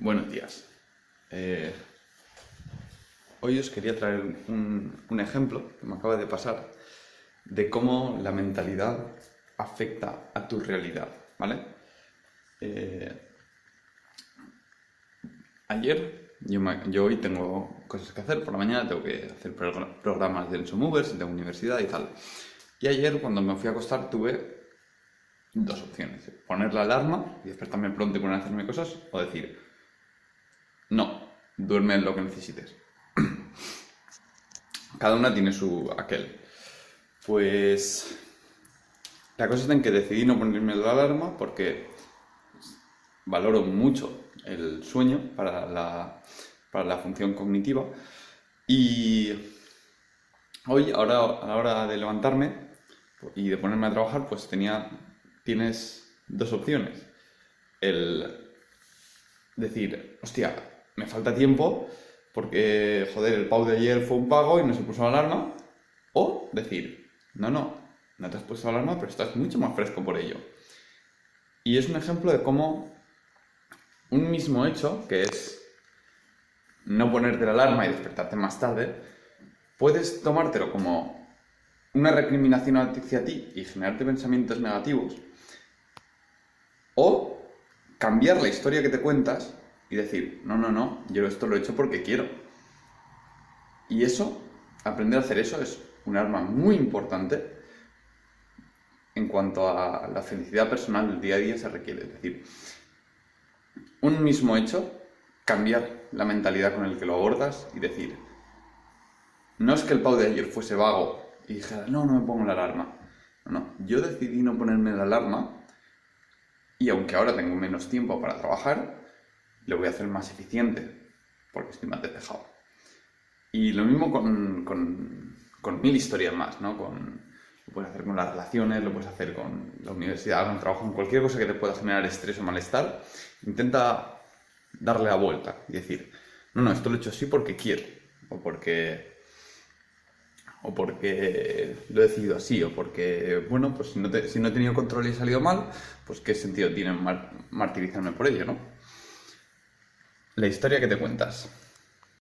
Buenos días. Eh, hoy os quería traer un, ejemplo que me acaba de pasar de cómo la mentalidad afecta a tu realidad, ¿vale? Eh, ayer, yo, hoy tengo cosas que hacer por la mañana, tengo que hacer progr- programas de Enso Movers, de universidad y tal. Y ayer, cuando me fui a acostar, tuve dos opciones. Poner la alarma y despertarme pronto y poner a hacerme cosas, o decir, no, duerme lo que necesites. Cada una tiene su aquel. Pues la cosa está en que decidí no ponerme la alarma porque valoro mucho el sueño para la, para la función cognitiva y hoy, ahora, a la hora de levantarme y de ponerme a trabajar, pues tenía, tienes dos opciones. El decir, hostia, me falta tiempo porque, joder, el pau de ayer fue un pago y no se puso la alarma. O decir, no, no, no te has puesto la alarma, pero estás mucho más fresco por ello. Y es un ejemplo de cómo un mismo hecho, que es no ponerte la alarma y despertarte más tarde, puedes tomártelo como una recriminación hacia ti y generarte pensamientos negativos. O cambiar la historia que te cuentas y decir, no, no, no, yo esto lo he hecho porque quiero. Y eso, aprender a hacer eso es un arma muy importante en cuanto a la felicidad personal del día a día se requiere. Es decir, un mismo hecho, cambiar la mentalidad con el que lo abordas y decir, no es que el Pau de ayer fuese vago y dijera, no, no me pongo la alarma. No, no, yo decidí no ponerme la alarma y aunque ahora tengo menos tiempo para trabajar, lo voy a hacer más eficiente porque estoy más despejado. Y lo mismo con, con, con mil historias más, ¿no? Con, lo puedes hacer con las relaciones, lo puedes hacer con la universidad, con el trabajo, con cualquier cosa que te pueda generar estrés o malestar. Intenta darle la vuelta y decir, no, no, esto lo he hecho así porque quiero, o porque, o porque lo he decidido así, o porque, bueno, pues si no, te- si no he tenido control y he salido mal, pues qué sentido tiene mar- martirizarme por ello, ¿no? La historia que te cuentas.